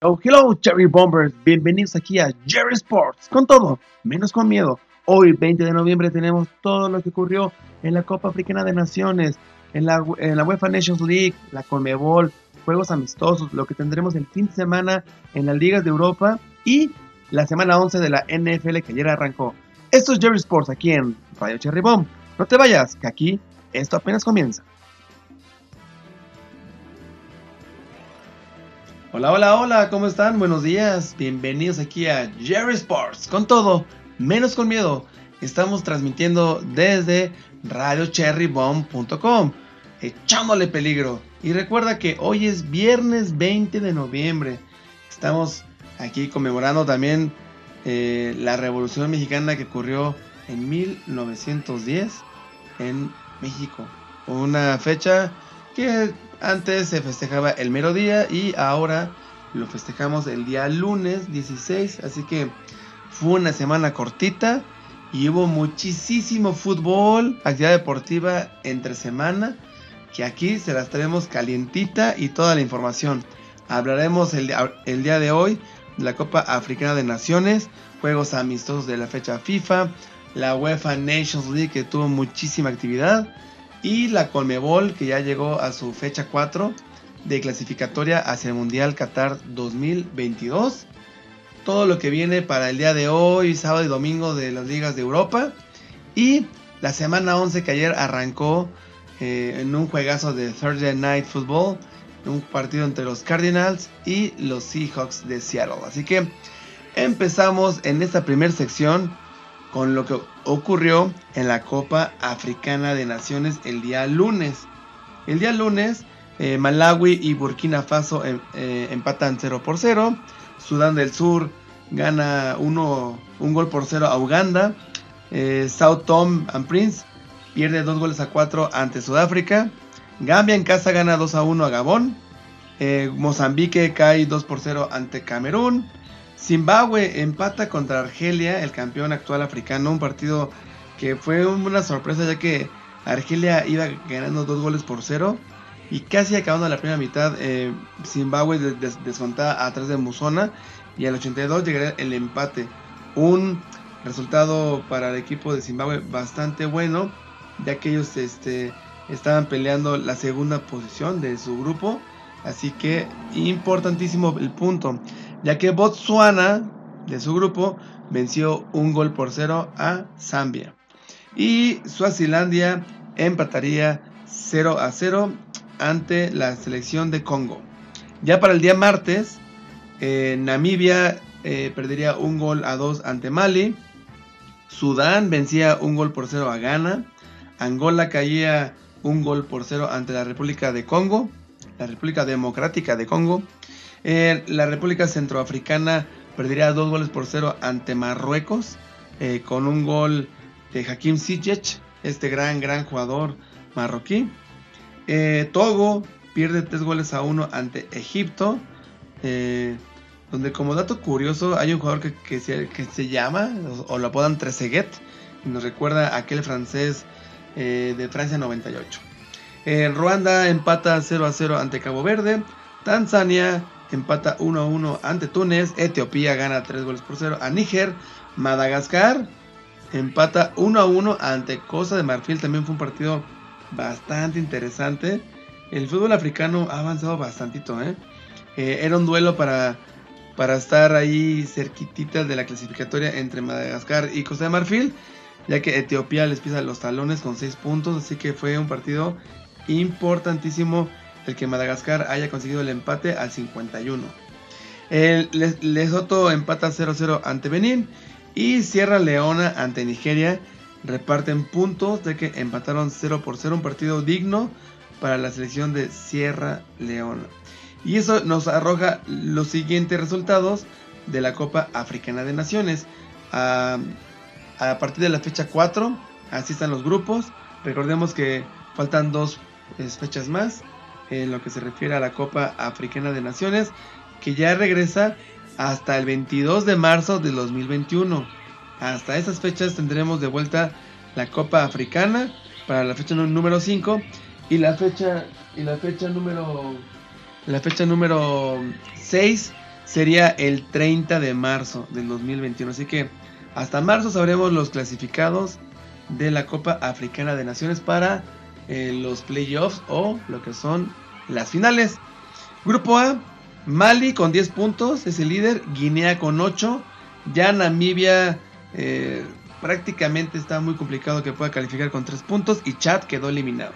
Oh, hello, Cherry Bombers. Bienvenidos aquí a Jerry Sports. Con todo, menos con miedo. Hoy, 20 de noviembre, tenemos todo lo que ocurrió en la Copa Africana de Naciones, en la, en la UEFA Nations League, la Conmebol, juegos amistosos, lo que tendremos el fin de semana en las ligas de Europa y la semana 11 de la NFL que ayer arrancó. Esto es Jerry Sports aquí en Radio Cherry Bomb. No te vayas, que aquí esto apenas comienza. Hola, hola, hola, ¿cómo están? Buenos días, bienvenidos aquí a Jerry Sports, con todo, menos con miedo. Estamos transmitiendo desde radiocherrybomb.com, echándole peligro. Y recuerda que hoy es viernes 20 de noviembre. Estamos aquí conmemorando también eh, la Revolución Mexicana que ocurrió en 1910 en México. Una fecha que antes se festejaba el mero día y ahora lo festejamos el día lunes 16. Así que fue una semana cortita y hubo muchísimo fútbol, actividad deportiva entre semana. Que aquí se las traemos calientita y toda la información. Hablaremos el, el día de hoy de la Copa Africana de Naciones, juegos amistosos de la fecha FIFA, la UEFA Nations League que tuvo muchísima actividad y la Colmebol que ya llegó a su fecha 4 de clasificatoria hacia el Mundial Qatar 2022. Todo lo que viene para el día de hoy, sábado y domingo de las ligas de Europa. Y la semana 11 que ayer arrancó eh, en un juegazo de Thursday Night Football. Un partido entre los Cardinals y los Seahawks de Seattle. Así que empezamos en esta primera sección con lo que ocurrió en la Copa Africana de Naciones el día lunes. El día lunes, eh, Malawi y Burkina Faso em, eh, empatan 0 por 0. Sudán del Sur gana un gol por 0 a Uganda. Eh, South Tom and Prince pierde 2 goles a 4 ante Sudáfrica. Gambia en casa gana 2 a 1 a Gabón. Mozambique cae 2 por 0 ante Camerún. Zimbabue empata contra Argelia, el campeón actual africano, un partido que fue una sorpresa ya que Argelia iba ganando dos goles por cero y casi acabando la primera mitad eh, Zimbabue descontaba atrás de Musona y al 82 llegaría el empate. Un resultado para el equipo de Zimbabue bastante bueno ya que ellos este, estaban peleando la segunda posición de su grupo. Así que importantísimo el punto ya que Botswana, de su grupo, venció un gol por cero a Zambia. Y Suazilandia empataría 0 a 0 ante la selección de Congo. Ya para el día martes, eh, Namibia eh, perdería un gol a 2 ante Mali. Sudán vencía un gol por 0 a Ghana. Angola caía un gol por 0 ante la República de Congo. La República Democrática de Congo. Eh, la República Centroafricana perdería dos goles por cero ante Marruecos eh, con un gol de Hakim Ziyech, este gran, gran jugador marroquí. Eh, Togo pierde tres goles a uno ante Egipto. donde como dato curioso hay un jugador que, se, llama o, lo apodan Trezeguet y nos recuerda a aquel francés de Francia 98. Ruanda empata 0 a 0 ante Cabo Verde. Tanzania empata 1 a 1 ante Túnez, Etiopía gana 3 goles por 0 a Níger, Madagascar empata 1 a 1 ante Costa de Marfil, también fue un partido bastante interesante. El fútbol africano ha avanzado bastantito, ¿eh? Eh, era un duelo para, para estar ahí cerquitita de la clasificatoria entre Madagascar y Costa de Marfil, ya que Etiopía les pisa los talones con 6 puntos, así que fue un partido importantísimo el que Madagascar haya conseguido el empate al 51. El Lesoto empata 0-0 ante Benín y Sierra Leona ante Nigeria reparten puntos de que empataron 0 por 0 un partido digno para la selección de Sierra Leona. Y eso nos arroja los siguientes resultados de la Copa Africana de Naciones. A, partir de la fecha 4, así están los grupos. Recordemos que faltan dos fechas más en lo que se refiere a la Copa Africana de Naciones, que ya regresa hasta el 22 de marzo de 2021. Hasta esas fechas tendremos de vuelta la Copa Africana para la fecha número 5 y la fecha y la fecha número la fecha número 6 sería el 30 de marzo del 2021. Así que hasta marzo sabremos los clasificados de la Copa Africana de Naciones para eh, los playoffs o lo que son las finales. Grupo A, Mali con 10 puntos, es el líder, Guinea con 8, ya Namibia eh, prácticamente está muy complicado que pueda calificar con 3 puntos y Chad quedó eliminado.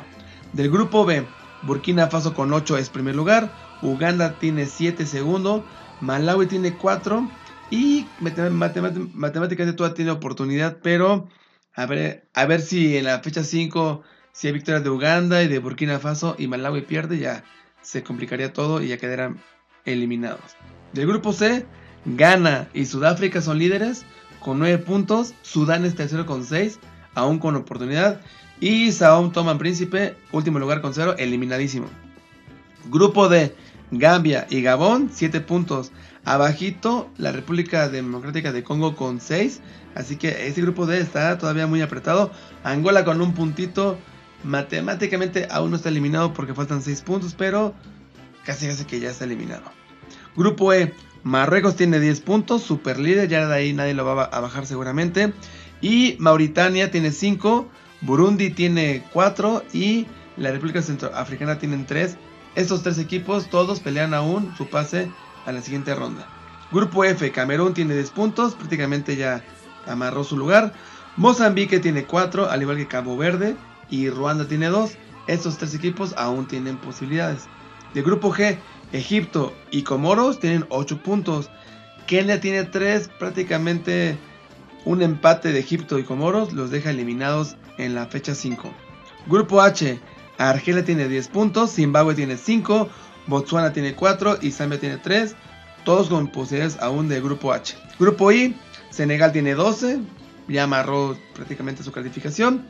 Del grupo B, Burkina Faso con 8 es primer lugar, Uganda tiene 7 segundo, Malawi tiene 4 y matemáticamente todavía tiene oportunidad, pero a ver, a ver si en la fecha 5, si hay victorias de Uganda y de Burkina Faso y Malawi pierde, ya se complicaría todo y ya quedarán eliminados. Del grupo C, Ghana y Sudáfrica son líderes con 9 puntos, Sudán es tercero con 6, aún con oportunidad, y Sao Toman Príncipe, último lugar con 0, eliminadísimo. Grupo D, Gambia y Gabón, 7 puntos. Abajito, la República Democrática de Congo con 6. Así que este grupo D está todavía muy apretado. Angola con un puntito. Matemáticamente aún no está eliminado porque faltan 6 puntos, pero casi casi que ya está eliminado. Grupo E, Marruecos tiene 10 puntos, super líder, ya de ahí nadie lo va a bajar seguramente. Y Mauritania tiene 5, Burundi tiene 4 y la República Centroafricana tienen 3. Estos tres equipos todos pelean aún su pase a la siguiente ronda. Grupo F, Camerún tiene 10 puntos, prácticamente ya amarró su lugar. Mozambique tiene 4, al igual que Cabo Verde, y Ruanda tiene 2. Estos tres equipos aún tienen posibilidades. De grupo G, Egipto y Comoros tienen 8 puntos. Kenia tiene 3, prácticamente un empate de Egipto y Comoros los deja eliminados en la fecha 5. Grupo H, Argelia tiene 10 puntos, Zimbabue tiene 5, Botswana tiene 4 y Zambia tiene 3, todos con posibilidades aún de grupo H. Grupo I, Senegal tiene 12, ya amarró prácticamente su calificación.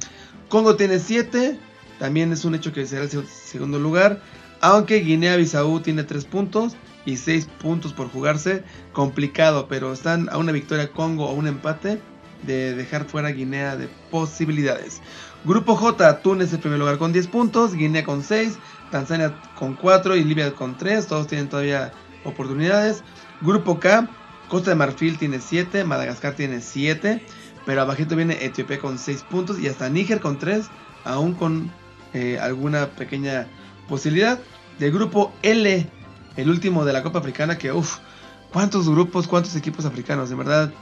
Congo tiene 7, también es un hecho que será el segundo lugar. Aunque Guinea-Bissau tiene 3 puntos y 6 puntos por jugarse, complicado, pero están a una victoria Congo o un empate de dejar fuera Guinea de posibilidades. Grupo J, Túnez en primer lugar con 10 puntos, Guinea con 6, Tanzania con 4 y Libia con 3, todos tienen todavía oportunidades. Grupo K, Costa de Marfil tiene 7, Madagascar tiene 7, pero abajito viene Etiopía con 6 puntos y hasta Níger con 3, aún con eh, alguna pequeña posibilidad. Del grupo L, el último de la Copa Africana, que uff, cuántos grupos, cuántos equipos africanos, de verdad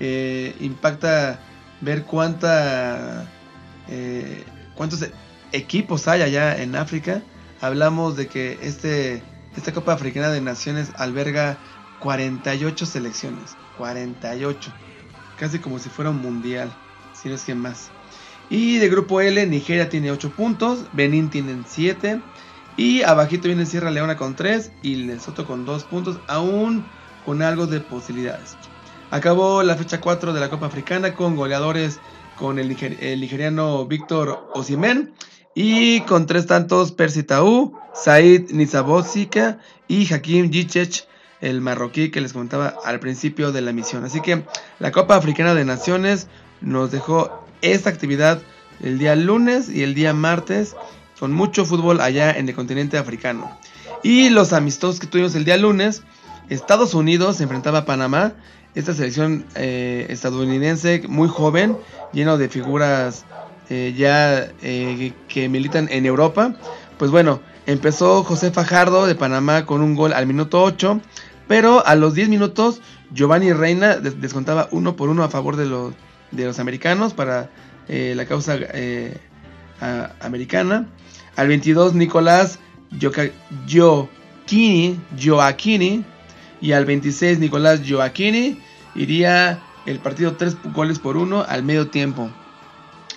eh, impacta ver cuánta, eh, cuántos equipos hay allá en África. Hablamos de que este, esta Copa Africana de Naciones alberga 48 selecciones. 48. Casi como si fuera un mundial. Si no es que más. Y de grupo L, Nigeria tiene 8 puntos. Benín tienen 7. Y abajito viene Sierra Leona con 3. Y Lesotho con 2 puntos. Aún con algo de posibilidades. Acabó la fecha 4 de la Copa Africana con goleadores con el, nigeriano Víctor Osimen y con tres tantos Percy Tau, Said Nizabosika y Hakim Gichech, el marroquí que les comentaba al principio de la misión. Así que la Copa Africana de Naciones nos dejó esta actividad el día lunes y el día martes con mucho fútbol allá en el continente africano. Y los amistosos que tuvimos el día lunes, Estados Unidos se enfrentaba a Panamá esta selección eh, estadounidense muy joven, lleno de figuras eh, ya eh, que militan en Europa. Pues bueno, empezó José Fajardo de Panamá con un gol al minuto 8, pero a los 10 minutos Giovanni Reina descontaba uno por uno a favor de los, de los americanos para la causa americana. Al 22 Nicolás Gioacchini, Gioacchini y al 26 Nicolás Gioacchini iría el partido 3 goles por 1 al medio tiempo.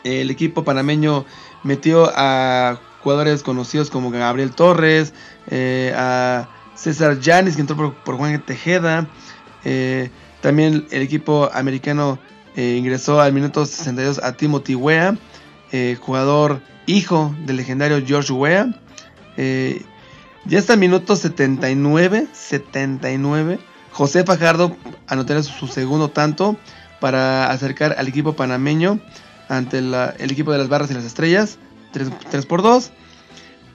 El equipo panameño metió a jugadores conocidos como Gabriel Torres, eh, a César Yanis que entró por, Juan Tejeda. Eh, también el equipo americano eh, ingresó al minuto 62 a Timothy Wea, jugador hijo del legendario George Wea. Ya está minuto 79, 79. José Fajardo anotará su segundo tanto para acercar al equipo panameño ante el equipo de las barras y las estrellas. 3, por 2.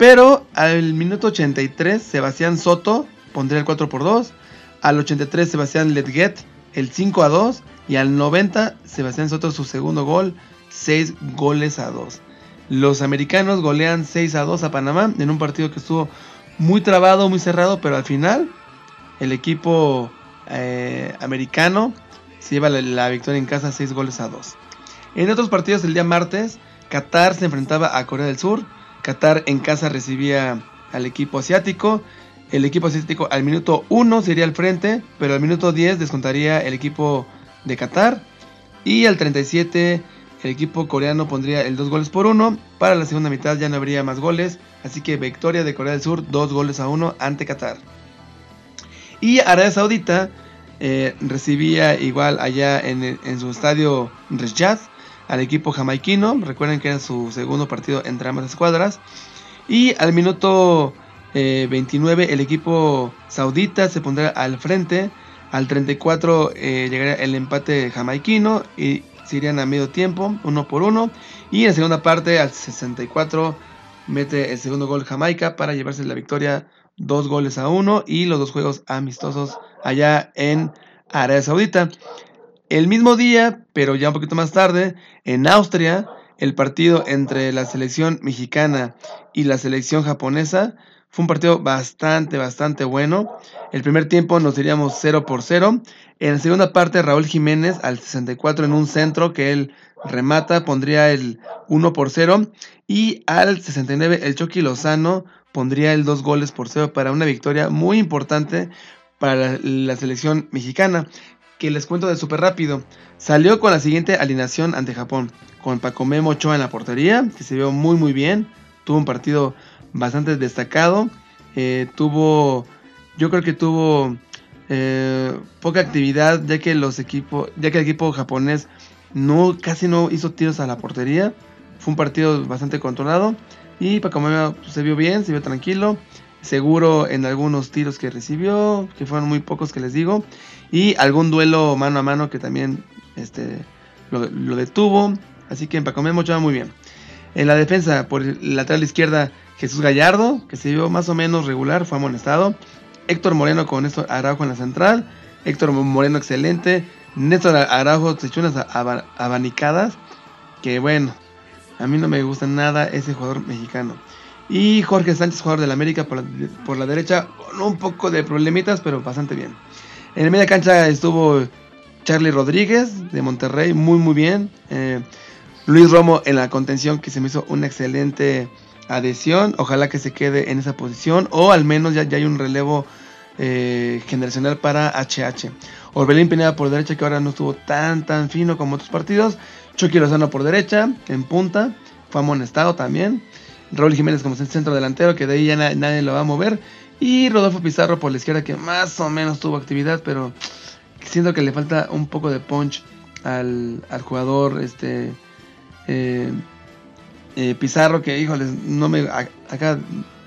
Pero al minuto 83, Sebastián Soto pondría el 4 por 2. Al 83 Sebastián Letget el 5 a 2. Y al 90 Sebastián Soto su segundo gol, 6 goles a 2. Los americanos golean 6 a 2 a Panamá en un partido que estuvo muy trabado, muy cerrado, pero al final el equipo eh, americano se lleva la, victoria en casa 6 goles a 2. En otros partidos el día martes, Qatar se enfrentaba a Corea del Sur. Qatar en casa recibía al equipo asiático. El equipo asiático al minuto 1 sería al frente, pero al minuto 10 descontaría el equipo de Qatar. Y al 37 el equipo coreano pondría el 2 goles por 1. Para la segunda mitad ya no habría más goles. Así que victoria de Corea del Sur, 2 goles a 1 ante Qatar. Y Arabia Saudita eh, recibía igual allá en, su estadio Riyadh al equipo jamaiquino. Recuerden que era su segundo partido entre ambas escuadras. Y al minuto 29 eh, el equipo saudita se pondrá al frente. Al 34 eh, llegaría el empate jamaiquino y se irían a medio tiempo, uno por uno. Y en segunda parte, al 64, mete el segundo gol Jamaica para llevarse la victoria, dos goles a uno. Y los dos juegos amistosos allá en Arabia Saudita. El mismo día, pero ya un poquito más tarde, en Austria, el partido entre la selección mexicana y la selección japonesa fue un partido bastante, bastante bueno. El primer tiempo nos diríamos 0 por 0. En la segunda parte, Raúl Jiménez al 64 en un centro que él remata, pondría el 1 por 0. Y al 69, el Chucky Lozano pondría el 2 goles por 0 para una victoria muy importante para la, selección mexicana. Que les cuento de súper rápido. Salió con la siguiente alineación ante Japón. Con Paco Memo Ochoa en la portería, que se vio muy muy bien. Tuvo un partido bastante destacado. Eh, tuvo, yo creo que tuvo eh, poca actividad ya que los equipos, ya que el equipo japonés no casi no hizo tiros a la portería. Fue un partido bastante controlado y para como se vio bien, se vio tranquilo, seguro en algunos tiros que recibió, que fueron muy pocos que les digo, y algún duelo mano a mano que también este, lo, detuvo. Así que en Pacomemo va muy bien. En la defensa, por el lateral izquierda, Jesús Gallardo, que se vio más o menos regular, fue amonestado. Héctor Moreno con Néstor Araujo en la central. Héctor Moreno excelente. Néstor Araujo se echó unas abanicadas. Que bueno, a mí no me gusta nada ese jugador mexicano. Y Jorge Sánchez, jugador del América por la, derecha, con un poco de problemitas, pero bastante bien. En el media cancha estuvo Charlie Rodríguez de Monterrey, muy muy bien. Eh, Luis Romo en la contención, que se me hizo una excelente adhesión. Ojalá que se quede en esa posición o al menos ya, ya hay un relevo eh, generacional para HH. Orbelín Pineda por derecha que ahora no estuvo tan tan fino como otros partidos. Chucky Lozano por derecha, en punta. Fue amonestado también. Raúl Jiménez como centro delantero, que de ahí ya nadie lo va a mover. Y Rodolfo Pizarro por la izquierda, que más o menos tuvo actividad, pero siento que le falta un poco de punch al, al jugador este eh, eh, Pizarro, que híjoles, no me acaba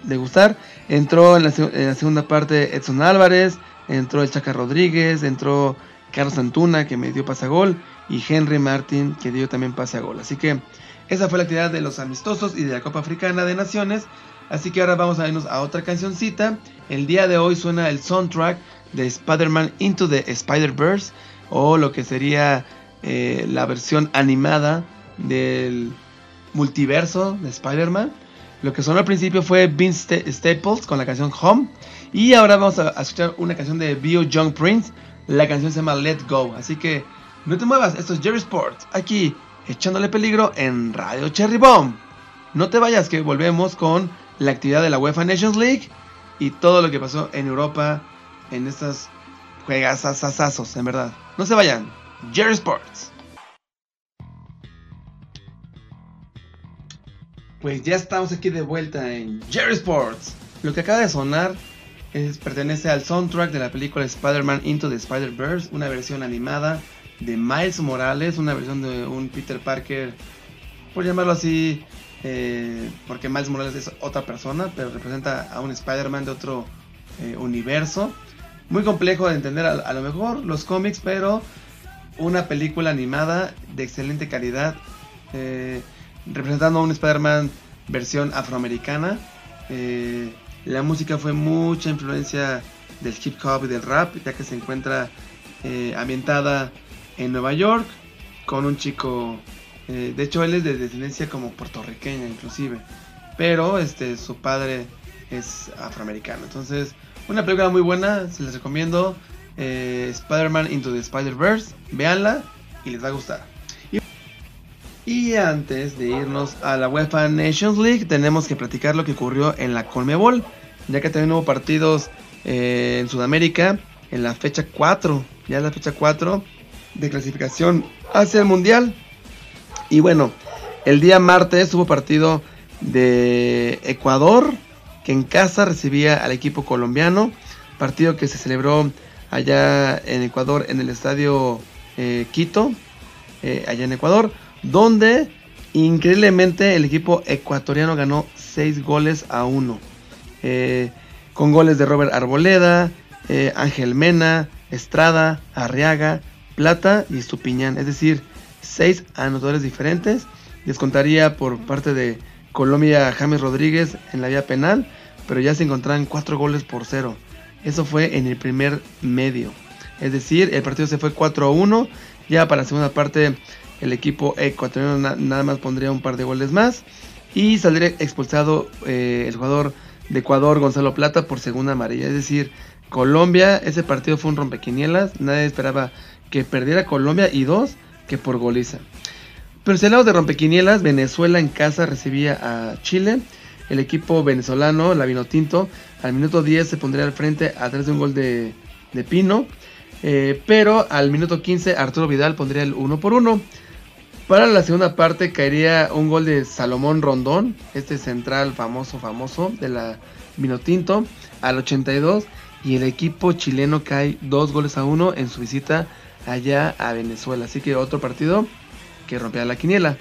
de gustar. Entró en la, segunda parte Edson Álvarez, entró el Chaca Rodríguez, entró Carlos Antuna, que me dio pase a gol, y Henry Martin, que dio también pase a gol. Así que esa fue la actividad de los amistosos y de la Copa Africana de Naciones. Así que ahora vamos a irnos a otra cancioncita. El día de hoy suena el soundtrack de Spider-Man Into the Spider-Verse, o lo que sería eh, la versión animada del multiverso de Spider-Man. Lo que sonó al principio fue Vince Staples con la canción Home. Y ahora vamos a, escuchar una canción de Bio Young Prince. La canción se llama Let Go. Así que no te muevas, esto es Jerry Sports. Aquí echándole peligro en Radio Cherry Bomb. No te vayas que volvemos con la actividad de la UEFA Nations League y todo lo que pasó en Europa en estas juegas asasazos, en verdad. No se vayan. Jerry Sports. Pues ya estamos aquí de vuelta en Jerry Sports. Lo que acaba de sonar es, pertenece al soundtrack de la película Spider-Man Into the Spider-Verse, una versión animada de Miles Morales, una versión de un Peter Parker, por llamarlo así, eh, porque Miles Morales es otra persona, pero representa a un Spider-Man de otro eh, universo. Muy complejo de entender a, lo mejor los cómics, pero una película animada de excelente calidad. Eh, representando a un Spider-Man versión afroamericana. La música fue mucha influencia del hip hop y del rap, ya que se encuentra ambientada en Nueva York con un chico, eh, de hecho él es de descendencia como puertorriqueña inclusive, pero este su padre es afroamericano. Entonces, una película muy buena, se les recomiendo. Eh, Spider-Man Into the Spider-Verse, véanla y les va a gustar. Y, antes de irnos a la UEFA Nations League, tenemos que platicar lo que ocurrió en la Colmebol, ya que también hubo partidos eh, en Sudamérica en la fecha 4, ya la fecha 4 de clasificación hacia el Mundial. Y bueno, el día martes hubo partido de Ecuador, que en casa recibía al equipo colombiano, partido que se celebró allá en Ecuador en el estadio eh, Quito, eh, allá en Ecuador, donde increíblemente el equipo ecuatoriano ganó 6 goles a 1, eh, con goles de Robert Arboleda, Ángel Mena, Estrada, Arriaga, Plata y Estupiñán, es decir, 6 anotadores diferentes. Descontaría por parte de Colombia James Rodríguez en la vía penal, pero ya se encontraban 4 goles por 0. Eso fue en el primer medio. Es decir, el partido se fue 4 a 1. Ya para la segunda parte el equipo ecuatoriano nada más pondría un par de goles más. Y saldría expulsado eh, el jugador de Ecuador, Gonzalo Plata, por segunda amarilla. Es decir, Colombia, ese partido fue un rompequinielas. Nadie esperaba que perdiera Colombia y dos, que por goliza. Pero si hablamos de rompequinielas, Venezuela en casa recibía a Chile el equipo venezolano, la Vinotinto, al minuto 10 se pondría al frente a través de un gol de, Pino. Eh, pero al minuto 15 Arturo Vidal pondría el 1 por 1. Para la segunda parte caería un gol de Salomón Rondón, este central famoso, famoso de la Vinotinto, al 82. Y el equipo chileno cae dos goles a uno en su visita allá a Venezuela. Así que otro partido que rompía la quiniela.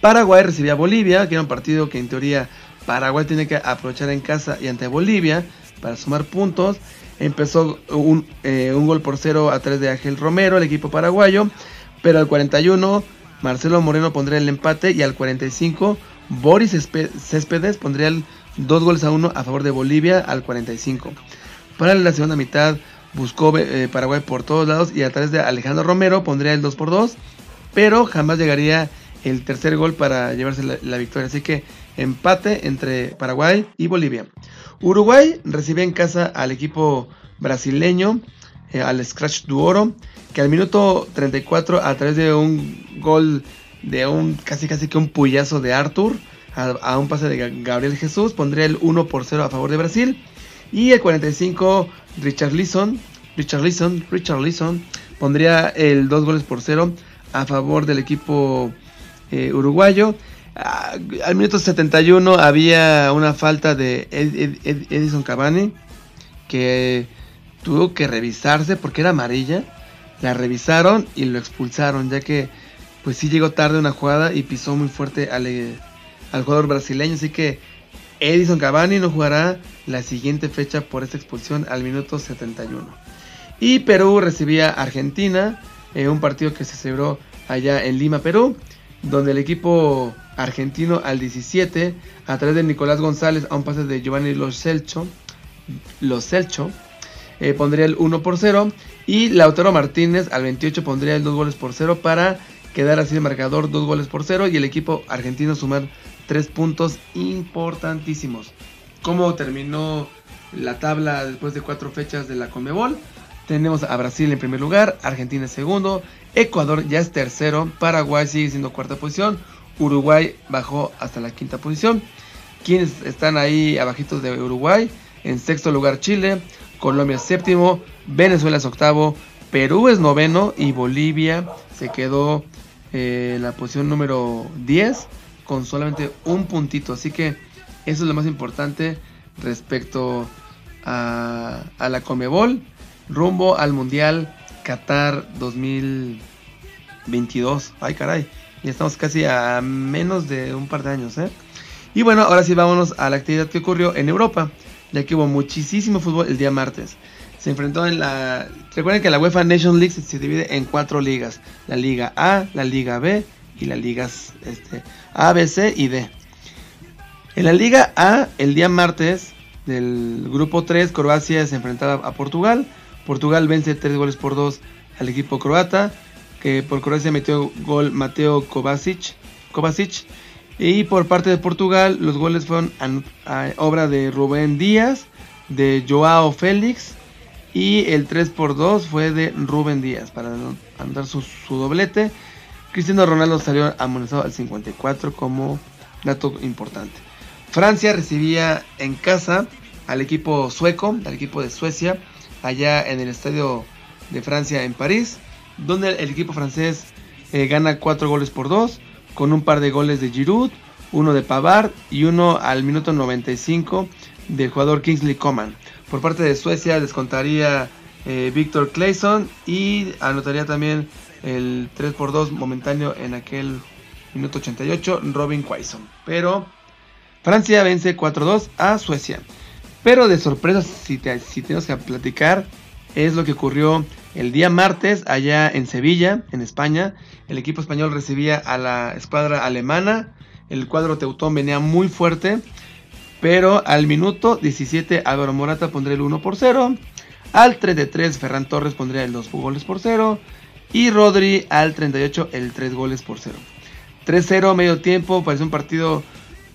Paraguay recibía a Bolivia, que era un partido que en teoría Paraguay tiene que aprovechar en casa y ante Bolivia para sumar puntos. Empezó un, eh, un gol por cero a tres de Ángel Romero, el equipo paraguayo. Pero al 41 Marcelo Moreno pondría el empate y al 45 Boris Céspedes pondría el dos goles a uno a favor de Bolivia al 45. Para la segunda mitad buscó eh, Paraguay por todos lados y a través de Alejandro Romero pondría el 2 por 2, pero jamás llegaría el tercer gol para llevarse la, victoria. Así que empate entre Paraguay y Bolivia. Uruguay recibe en casa al equipo brasileño, eh, al Scratch Duoro, que al minuto 34 a través de un gol de un casi casi que un puyazo de Arthur a, un pase de Gabriel Jesús pondría el 1 por 0 a favor de Brasil y el 45 Richard Leeson, Richard Leeson, Richard Leeson pondría el 2 goles por 0 a favor del equipo eh, uruguayo. Ah, al minuto 71 había una falta de Edison Cavani que tuvo que revisarse porque era amarilla. La revisaron y lo expulsaron ya que pues sí llegó tarde una jugada y pisó muy fuerte al, eh, al jugador brasileño. Así que Edison Cavani no jugará la siguiente fecha por esta expulsión al minuto 71. Y Perú recibía Argentina, en un partido que se celebró allá en Lima, Perú donde el equipo argentino al 17, a través de Nicolás González a un pase de Giovanni Los Celcho, Los Celcho eh, pondría el 1 por 0 y Lautaro Martínez al 28 pondría el 2 goles por 0 para quedar así de marcador 2 goles por 0 y el equipo argentino sumar 3 puntos importantísimos. ¿Cómo terminó la tabla después de 4 fechas de la Conmebol? Tenemos a Brasil en primer lugar, Argentina en segundo, Ecuador ya es tercero, Paraguay sigue siendo cuarta posición, Uruguay bajó hasta la quinta posición. Quienes están ahí abajitos de Uruguay? En sexto lugar Chile, Colombia séptimo, Venezuela es octavo, Perú es noveno y Bolivia se quedó eh, en la posición número 10 con solamente un puntito. Así que eso es lo más importante respecto a, la Comebol rumbo al Mundial Qatar 2022. Ay, caray. Ya estamos casi a menos de un par de años, ¿eh? Y bueno, ahora sí vámonos a la actividad que ocurrió en Europa, ya que hubo muchísimo fútbol el día martes. Se enfrentó en la... Recuerden que la UEFA Nations League se, divide en cuatro ligas. La Liga A, la Liga B y las ligas este, A, B, C y D. En la Liga A, el día martes, del grupo 3, Croacia se enfrentaba a Portugal. Portugal vence 3 goles por 2 al equipo croata. Que por Croacia metió gol Mateo Kovacic. Kovacic. Y por parte de Portugal, los goles fueron obra de Rubén Díaz, de Joao Félix. Y el 3 por 2 fue de Rubén Díaz para andar su doblete. Cristiano Ronaldo salió amonestado al 54 como dato importante. Francia recibía en casa al equipo sueco, al equipo de Suecia, allá en el estadio de Francia en París, donde el equipo francés eh, gana 4 goles por 2, con un par de goles de Giroud, uno de Pavard y uno al minuto 95 del jugador Kingsley Coman. Por parte de Suecia descontaría eh, Victor Clayson y anotaría también el 3 por 2 momentáneo en aquel minuto 88 Robin Quaison. Pero Francia vence 4-2 a Suecia. Pero de sorpresa, si, tenemos que platicar, es lo que ocurrió el día martes allá en Sevilla, en España. El equipo español recibía a la escuadra alemana. El cuadro teutón venía muy fuerte. Pero al minuto 17 Álvaro Morata pondría el 1 por 0. Al 33 Ferran Torres pondría el 2 goles por 0. Y Rodri al 38 el 3 goles por 0. 3-0 medio tiempo, parece un partido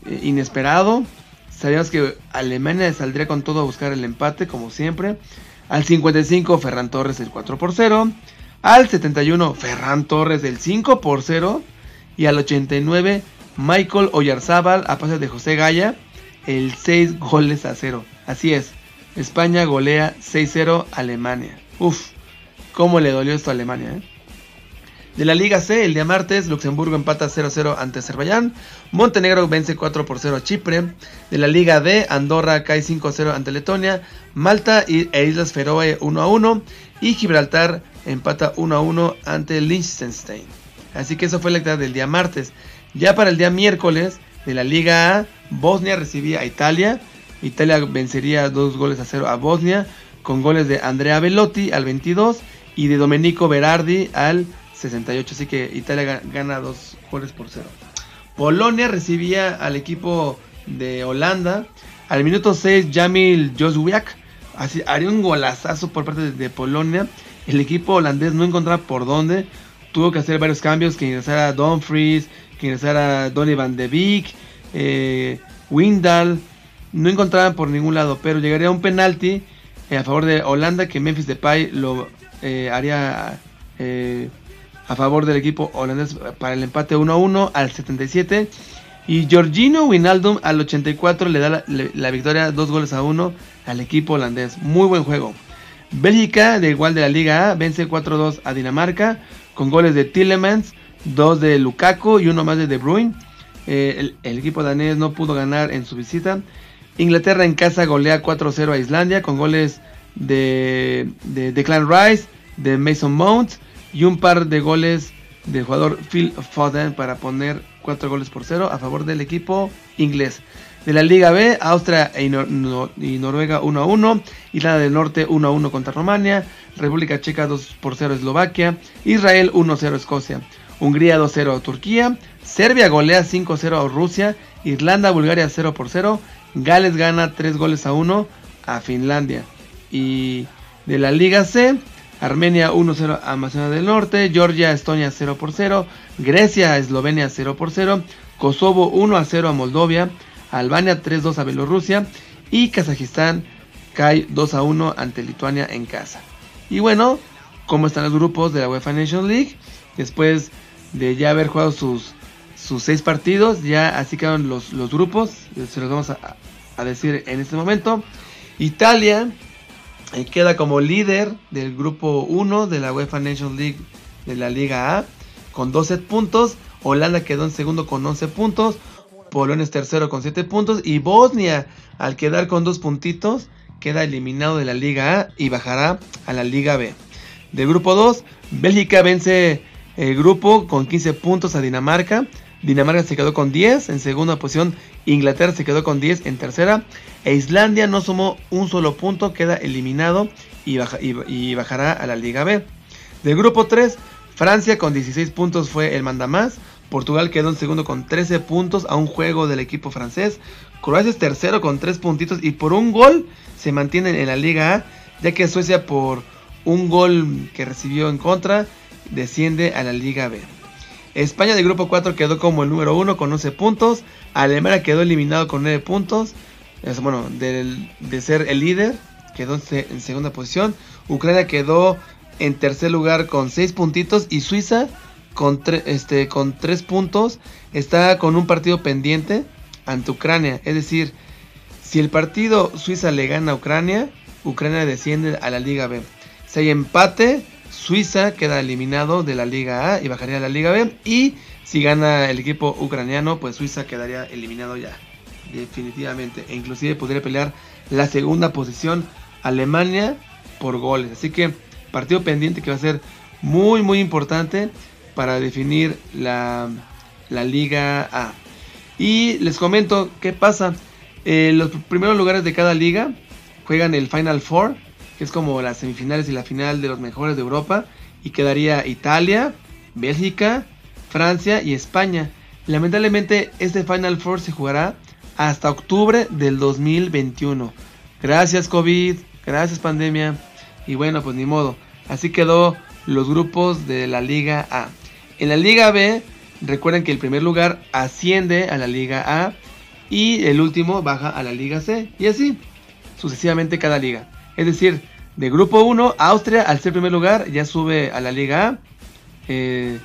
eh, inesperado. Sabíamos que Alemania saldría con todo a buscar el empate, como siempre. Al 55, Ferran Torres el 4 por 0. Al 71, Ferran Torres el 5 por 0. Y al 89, Michael Oyarzábal a pase de José Gaya el 6 goles a 0. Así es, España golea 6-0 Alemania. Uf, cómo le dolió esto a Alemania, ¿eh? De la Liga C, el día martes, Luxemburgo empata 0-0 ante Azerbaiyán. Montenegro vence 4 0 a Chipre. De la Liga D, Andorra cae 5-0 ante Letonia. Malta e Islas Feroe 1-1. Y Gibraltar empata 1-1 ante Liechtenstein. Así que eso fue la actividad del día martes. Ya para el día miércoles, de la Liga A, Bosnia recibía a Italia. Italia vencería 2 goles a 0 a Bosnia. Con goles de Andrea Velotti al 22 y de Domenico Berardi al 68. Así que Italia gana dos goles por cero. Polonia recibía al equipo de Holanda. Al minuto 6, Jamil Joswiak haría un golazazo por parte de, Polonia. El equipo holandés no encontraba por dónde. Tuvo que hacer varios cambios: que ingresara Dumfries, que ingresara Donny Van de Beek, eh, Windal. No encontraban por ningún lado, pero llegaría un penalti a favor de Holanda que Memphis Depay lo eh, haría eh, a favor del equipo holandés para el empate 1 a 1 al 77. Y Georgino Winaldum al 84 le da la, victoria 2 goles a 1 al equipo holandés. Muy buen juego. Bélgica, de igual de la Liga A, vence 4-2 a Dinamarca con goles de Tillemans, 2 de Lukaku y uno más de De Bruyne. Eh, el, equipo danés no pudo ganar en su visita. Inglaterra en casa golea 4-0 a Islandia con goles de, de Declan Rice, de Mason Mount y un par de goles del jugador Phil Foden para poner 4 goles por 0 a favor del equipo inglés. De la Liga B, Austria e y Noruega 1 a 1, Irlanda del Norte 1 a 1 contra Rumania, República Checa 2 por 0 Eslovaquia, Israel 1 a 0 Escocia, Hungría 2 a 0 Turquía, Serbia golea 5 a 0 a Rusia, Irlanda Bulgaria 0 por 0, Gales gana 3 goles a 1 a Finlandia. Y de la Liga C, Armenia 1-0 a Macedonia del Norte, Georgia, Estonia 0 por 0, Grecia, Eslovenia 0 por 0, Kosovo 1 0 a Moldovia, Albania 3-2 a Bielorrusia y Kazajistán cae 2 1 ante Lituania en casa. Y bueno, ¿cómo están los grupos de la UEFA Nations League? Después de ya haber jugado sus, sus seis partidos, ya así quedaron los, los grupos, se los vamos a, a decir en este momento. Italia queda como líder del grupo 1 de la UEFA Nations League de la Liga A con 12 puntos. Holanda quedó en segundo con 11 puntos. Polonia es tercero con 7 puntos. Y Bosnia, al quedar con 2 puntitos, queda eliminado de la Liga A y bajará a la Liga B. Del grupo 2, Bélgica vence el grupo con 15 puntos a Dinamarca. Dinamarca se quedó con 10 en segunda posición, Inglaterra se quedó con 10 en tercera e Islandia no sumó un solo punto, queda eliminado y, y, bajará a la Liga B. Del grupo 3, Francia con 16 puntos fue el mandamás, Portugal quedó en segundo con 13 puntos a un juego del equipo francés. Croacia es tercero con 3 puntitos y por un gol se mantienen en la Liga A, ya que Suecia por un gol que recibió en contra desciende a la Liga B. España de grupo 4 quedó como el número 1 con 11 puntos. Alemania quedó eliminado con 9 puntos. bueno, de ser el líder, quedó en segunda posición. Ucrania quedó en tercer lugar con 6 puntitos. Y Suiza con, este, con 3 puntos está con un partido pendiente ante Ucrania. Es decir, si el partido Suiza le gana a Ucrania, Ucrania desciende a la Liga B. Si hay empate, Suiza queda eliminado de la Liga A y bajaría a la Liga B. Y si gana el equipo ucraniano, pues Suiza quedaría eliminado ya. Definitivamente. E inclusive podría pelear la segunda posición Alemania por goles. Así que partido pendiente que va a ser muy muy importante para definir la, la Liga A. Y les comento qué pasa. Eh, los primeros lugares de cada liga juegan el Final Four que es como las semifinales y la final de los mejores de Europa, y quedaría Italia, Bélgica, Francia y España. Lamentablemente este Final Four se jugará hasta octubre del 2021. Gracias COVID, gracias pandemia, y bueno, pues ni modo. Así quedó los grupos de la Liga A. En la Liga B, recuerden que el primer lugar asciende a la Liga A y el último baja a la Liga C. Y así, sucesivamente cada liga. Es decir, de grupo 1, Austria al ser primer lugar ya sube a la Liga A. Eh,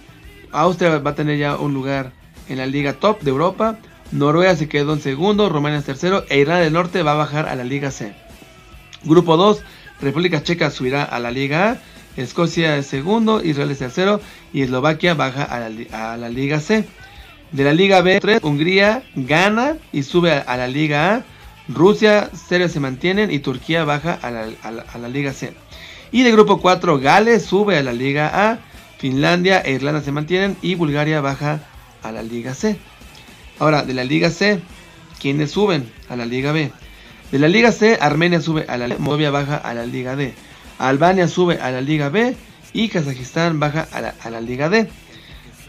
Austria va a tener ya un lugar en la Liga Top de Europa. Noruega se quedó en segundo, Rumania en tercero e Irlanda del Norte va a bajar a la Liga C. Grupo 2, República Checa subirá a la Liga A. Escocia es segundo, Israel es tercero y Eslovaquia baja a la, a Liga C. De la Liga B3, Hungría gana y sube a la Liga A. Rusia, Serbia se mantienen y Turquía baja a la, Liga C. Y de grupo 4, Gales sube a la Liga A, Finlandia e Irlanda se mantienen y Bulgaria baja a la Liga C. Ahora, de la Liga C, ¿quiénes suben a la Liga B? De la Liga C, Armenia sube a la Liga Moldavia baja a la Liga D. Albania sube a la Liga B y Kazajistán baja a la, Liga D.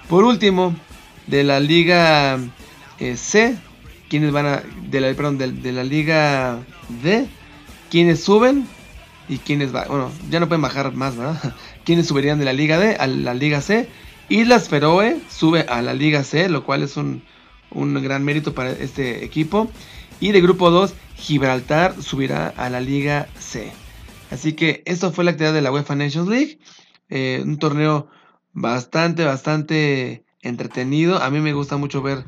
Por último, de la Liga eh, C, quienes van a, de la, perdón, de, la Liga D, quienes suben y quienes va, bueno, ya no pueden bajar más, ¿verdad? Quienes subirían de la Liga D a la Liga C. Islas Feroe sube a la Liga C, lo cual es un, gran mérito para este equipo. Y de grupo 2, Gibraltar subirá a la Liga C. Así que esto fue la actividad de la UEFA Nations League. Eh, un torneo bastante, bastante entretenido. A mí me gusta mucho ver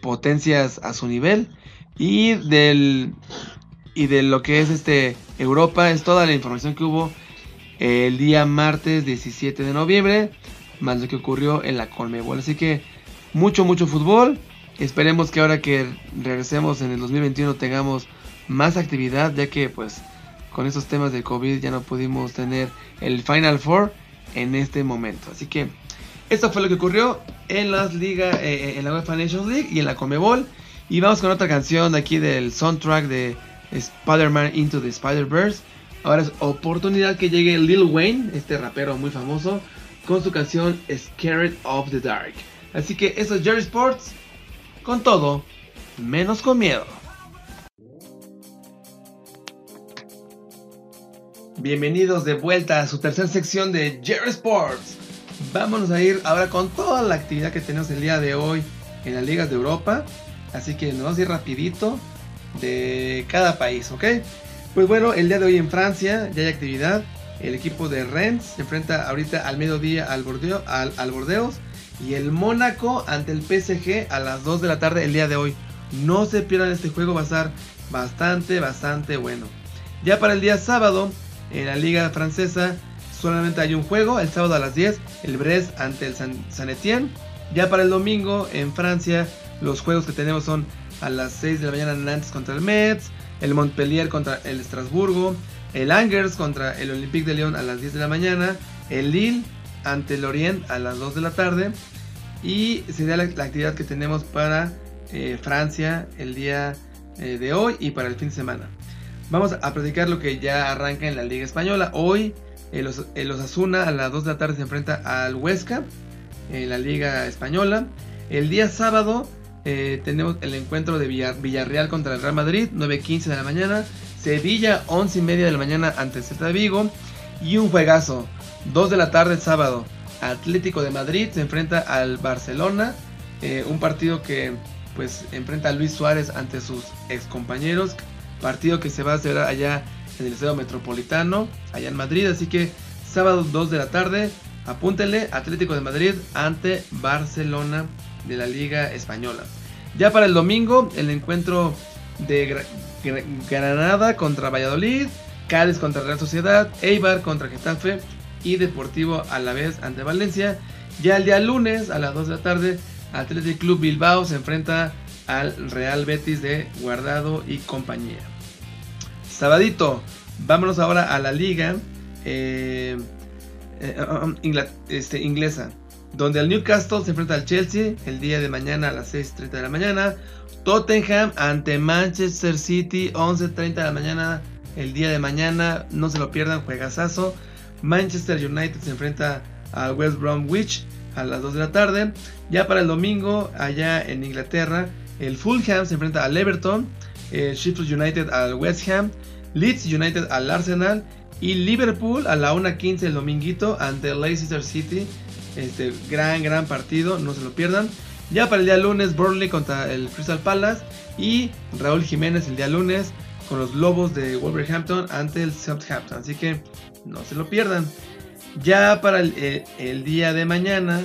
potencias a su nivel. Y del y de lo que es este Europa es toda la información que hubo el día martes 17 de noviembre, más lo que ocurrió en la Colmebol. Así que mucho mucho fútbol. Esperemos que ahora que regresemos en el 2021 tengamos más actividad, ya que pues con estos temas de COVID ya no pudimos tener el Final Four en este momento. Así que esto fue lo que ocurrió en las ligas, eh, eh, en la UEFA Nations League y en la Comebol. Y vamos con otra canción de aquí del soundtrack de Spider-Man Into the Spider-Verse. Ahora es oportunidad que llegue Lil Wayne, este rapero muy famoso, con su canción Scared of the Dark. Así que eso es Jerry Sports, con todo, menos con miedo. Bienvenidos de vuelta a su tercera sección de Jerry Sports. Vámonos a ir ahora con toda la actividad que tenemos el día de hoy en las ligas de Europa. Así que nos vamos a ir rapidito de cada país, ¿ok? Pues bueno, el día de hoy en Francia ya hay actividad. El equipo de Rennes se enfrenta ahorita al mediodía al, Bordeo, al, al Bordeos. Y el Mónaco ante el PSG a las 2 de la tarde el día de hoy. No se pierdan este juego, va a estar bastante, bastante bueno. Ya para el día sábado, en la liga francesa, solamente hay un juego, el sábado a las 10, el Brest ante el San, Etienne. Ya para el domingo en Francia, los juegos que tenemos son a las 6 de la mañana Nantes contra el Metz, el Montpellier contra el Estrasburgo, el Angers contra el Olympique de Lyon a las 10 de la mañana, el Lille ante el Orient a las 2 de la tarde y sería la, actividad que tenemos para eh, Francia el día eh, de hoy y para el fin de semana. Vamos a platicar lo que ya arranca en la Liga Española. Hoy el, Osasuna a las 2 de la tarde se enfrenta al Huesca en la Liga Española. El día sábado eh, tenemos el encuentro de Villarreal contra el Real Madrid, 9.15 de la mañana. Sevilla, 11 y media de la mañana ante Celta Vigo. Y un juegazo, 2 de la tarde el sábado. Atlético de Madrid se enfrenta al Barcelona. Eh, un partido que pues enfrenta a Luis Suárez ante sus ex compañeros. Partido que se va a hacer allá en el Estadio Metropolitano, allá en Madrid. Así que sábado 2 de la tarde, apúntenle Atlético de Madrid ante Barcelona de la Liga Española. Ya para el domingo, el encuentro de Granada contra Valladolid, Cádiz contra Real Sociedad, Eibar contra Getafe y Deportivo a la vez ante Valencia. Ya el día lunes a las 2 de la tarde, Athletic Club Bilbao se enfrenta al Real Betis de Guardado y compañía. Sabadito, vámonos ahora a la liga eh, eh, um, este, inglesa, donde el Newcastle se enfrenta al Chelsea el día de mañana a las 6.30 de la mañana. Tottenham ante Manchester City 11.30 de la mañana el día de mañana. No se lo pierdan, juegazazo. Manchester United se enfrenta al West Bromwich a las 2 de la tarde. Ya para el domingo, allá en Inglaterra, el Fulham se enfrenta al Everton. El Sheffield United al West Ham. Leeds United al Arsenal y Liverpool a la 1.15 el dominguito ante Leicester City. Este gran, gran partido, no se lo pierdan. Ya para el día lunes, Burnley contra el Crystal Palace. Y Raúl Jiménez el día lunes con los Lobos de Wolverhampton ante el Southampton. Así que no se lo pierdan. Ya para el, eh, el día de mañana,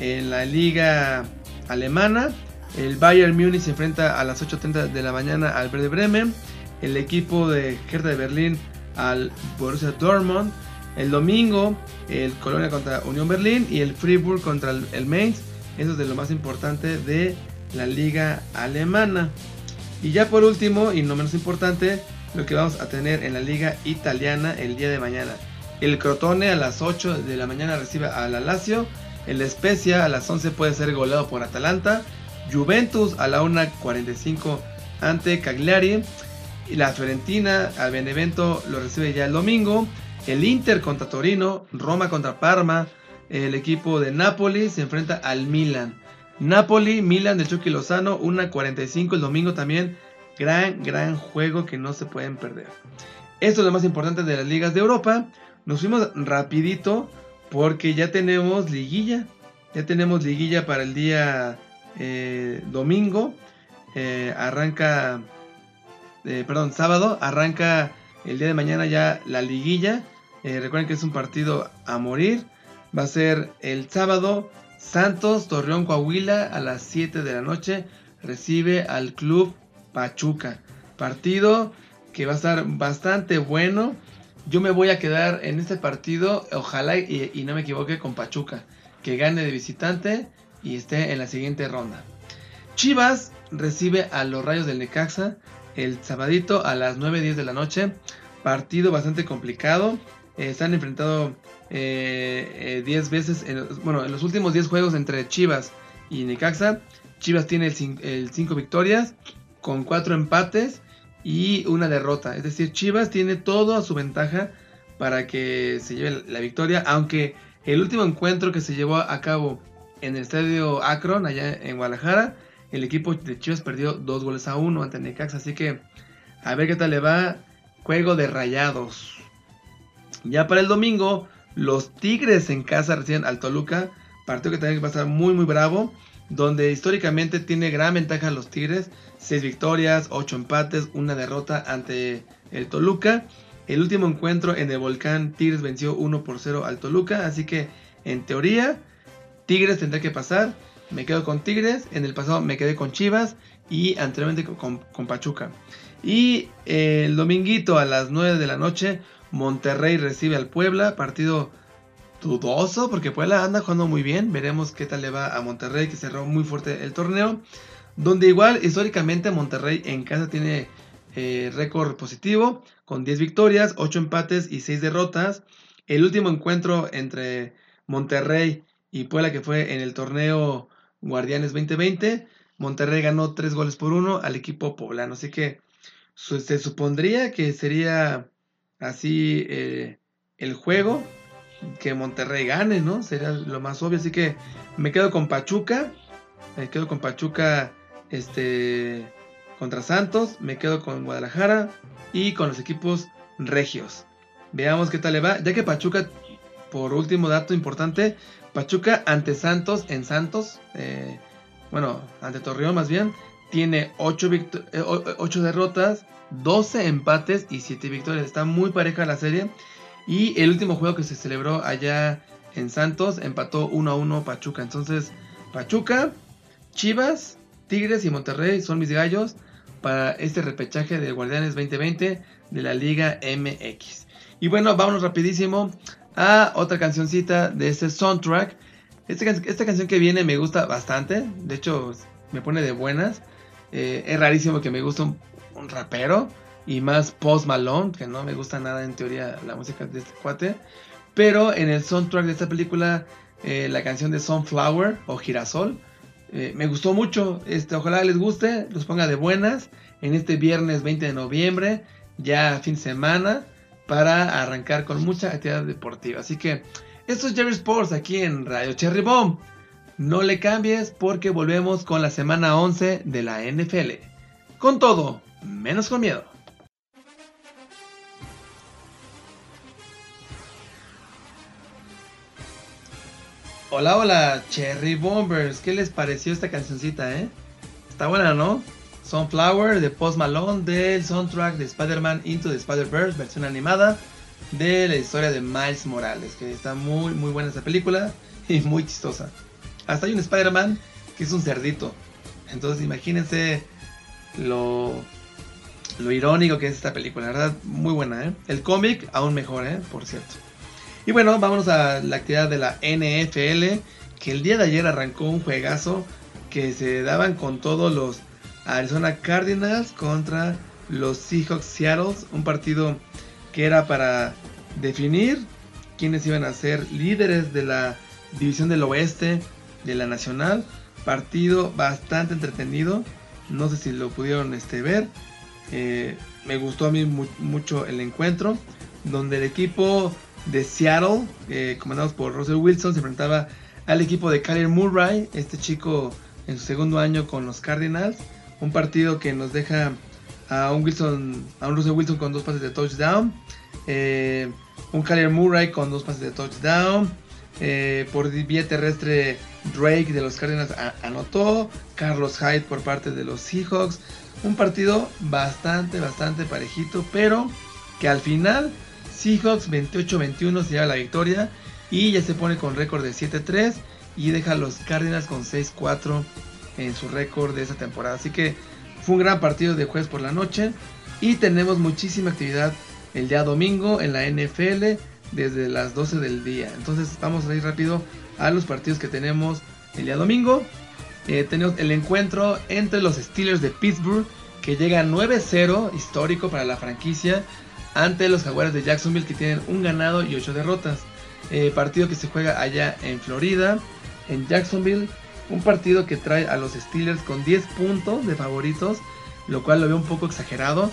en la liga alemana, el Bayern Múnich se enfrenta a las 8.30 de la mañana al Verde Bremen el equipo de Hertha de Berlín al Borussia Dortmund. El domingo, el Colonia contra Unión Berlín y el Fribourg contra el, Mainz. Eso es de lo más importante de la liga alemana. Y ya por último, y no menos importante, lo que vamos a tener en la liga italiana el día de mañana. El Crotone a las 8 de la mañana recibe a la Lazio. El Spezia a las 11 puede ser goleado por Atalanta. Juventus a la 1.45 ante Cagliari. Y la Fiorentina al Benevento lo recibe ya el domingo. El Inter contra Torino, Roma contra Parma. El equipo de Napoli se enfrenta al Milan. Napoli, Milan de Chucky Lozano, 1.45 el domingo también. Gran, gran juego que no se pueden perder. Esto es lo más importante de las ligas de Europa. Nos fuimos rapidito porque ya tenemos liguilla. Ya tenemos liguilla para el día eh, domingo. Eh, arranca eh, perdón, sábado arranca el día de mañana ya la liguilla. Recuerden que es un partido a morir. Va a ser el sábado Santos Torreón Coahuila a las 7 de la noche. Recibe al club Pachuca. Partido que va a estar bastante bueno. Yo me voy a quedar en este partido. Ojalá y, y no me equivoque con Pachuca. Que gane de visitante y esté en la siguiente ronda. Chivas recibe a los Rayos del Necaxa el sabadito a las 9.10 de la noche. Partido bastante complicado. Eh, se han enfrentado 10 eh, eh, veces, en, bueno, en los últimos 10 juegos entre Chivas y Necaxa. Chivas tiene el 5 victorias con 4 empates y una derrota. Es decir, Chivas tiene todo a su ventaja para que se lleve la victoria. Aunque el último encuentro que se llevó a cabo en el estadio Akron, allá en Guadalajara, el equipo de Chivas perdió dos goles a uno ante Necaxa. Así que a ver qué tal le va. Juego de rayados. Ya para el domingo, los Tigres en casa reciben al Toluca. Partido que también va a muy muy bravo. Donde históricamente tiene gran ventaja los Tigres. Seis victorias, ocho empates, una derrota ante el Toluca. El último encuentro en el Volcán, Tigres venció 1 por 0 al Toluca. Así que en teoría, Tigres tendrá que pasar me quedo con Tigres, en el pasado me quedé con Chivas y anteriormente con, Pachuca. Y eh, el dominguito a las 9 de la noche, Monterrey recibe al Puebla, partido dudoso porque Puebla anda jugando muy bien, veremos qué tal le va a Monterrey que cerró muy fuerte el torneo, donde igual históricamente Monterrey en casa tiene eh, récord positivo, con 10 victorias, 8 empates y 6 derrotas. El último encuentro entre Monterrey y Puebla que fue en el torneo Guardianes 2020. Monterrey ganó 3 goles por 1 al equipo poblano. Así que se supondría que sería así eh, el juego. Que Monterrey gane, ¿no? Sería lo más obvio. Así que me quedo con Pachuca. Me quedo con Pachuca este, contra Santos. Me quedo con Guadalajara y con los equipos regios. Veamos qué tal le va. Ya que Pachuca, por último dato importante, Pachuca ante Santos en Santos, eh, bueno, ante Torreón más bien, tiene 8, eh, derrotas, 12 empates y 7 victorias. Está muy pareja la serie. Y el último juego que se celebró allá en Santos empató 1 a 1 Pachuca. Entonces, Pachuca, Chivas, Tigres y Monterrey son mis gallos para este repechaje de Guardianes 2020 de la Liga MX. Y bueno, vámonos rapidísimo a otra cancioncita de este soundtrack. Esta, esta canción que viene me gusta bastante. De hecho, me pone de buenas. Eh, es rarísimo que me guste un, rapero. Y más Post Malone, que no me gusta nada en teoría la música de este cuate. Pero en el soundtrack de esta película, eh, la canción de Sunflower o Girasol, eh, me gustó mucho. Este, ojalá les guste, los ponga de buenas en este viernes 20 de noviembre, ya fin de semana para arrancar con mucha actividad deportiva. Así que esto es Jerry Sports aquí en Radio Cherry Bomb. No le cambies porque volvemos con la semana 11 de la NFL. Con todo, menos con miedo. Hola, hola, Cherry Bombers. ¿Qué les pareció esta cancioncita, eh? Está buena, ¿no? Sunflower de Post Malone del soundtrack de Spider-Man Into the Spider-Verse, versión animada de la historia de Miles Morales, que está muy muy buena esta película y muy chistosa. Hasta hay un Spider-Man que es un cerdito. Entonces imagínense lo, lo irónico que es esta película, la verdad muy buena, ¿eh? El cómic aún mejor, ¿eh? Por cierto. Y bueno, vámonos a la actividad de la NFL, que el día de ayer arrancó un juegazo que se daban con todos los Arizona Cardinals contra los Seahawks Seattle, un partido que era para definir quiénes iban a ser líderes de la división del oeste de la nacional. Partido bastante entretenido, no sé si lo pudieron este, ver. Eh, me gustó a mí mucho el encuentro, donde el equipo de Seattle, eh, comandados por Russell Wilson, se enfrentaba al equipo de Kyler Murray, este chico en su segundo año con los Cardinals. Un partido que nos deja a un Wilson, a un Russell Wilson con dos pases de touchdown. Eh, un Kyler Murray con dos pases de touchdown. Eh, por vía terrestre, Drake de los Cardinals anotó. Carlos Hyde por parte de los Seahawks. Un partido bastante, bastante parejito. Pero que al final, Seahawks 28-21 se lleva la victoria. Y ya se pone con récord de 7-3. Y deja a los Cardinals con 6-4 en su récord de esa temporada. Así que fue un gran partido de jueves por la noche y tenemos muchísima actividad el día domingo en la NFL desde las 12 del día. Entonces vamos a ir rápido a los partidos que tenemos el día domingo. Eh, tenemos el encuentro entre los Steelers de Pittsburgh que llega 9-0 histórico para la franquicia ante los Jaguares de Jacksonville que tienen un ganado y 8 derrotas. Eh, partido que se juega allá en Florida, en Jacksonville. Un partido que trae a los Steelers con 10 puntos de favoritos, lo cual lo veo un poco exagerado.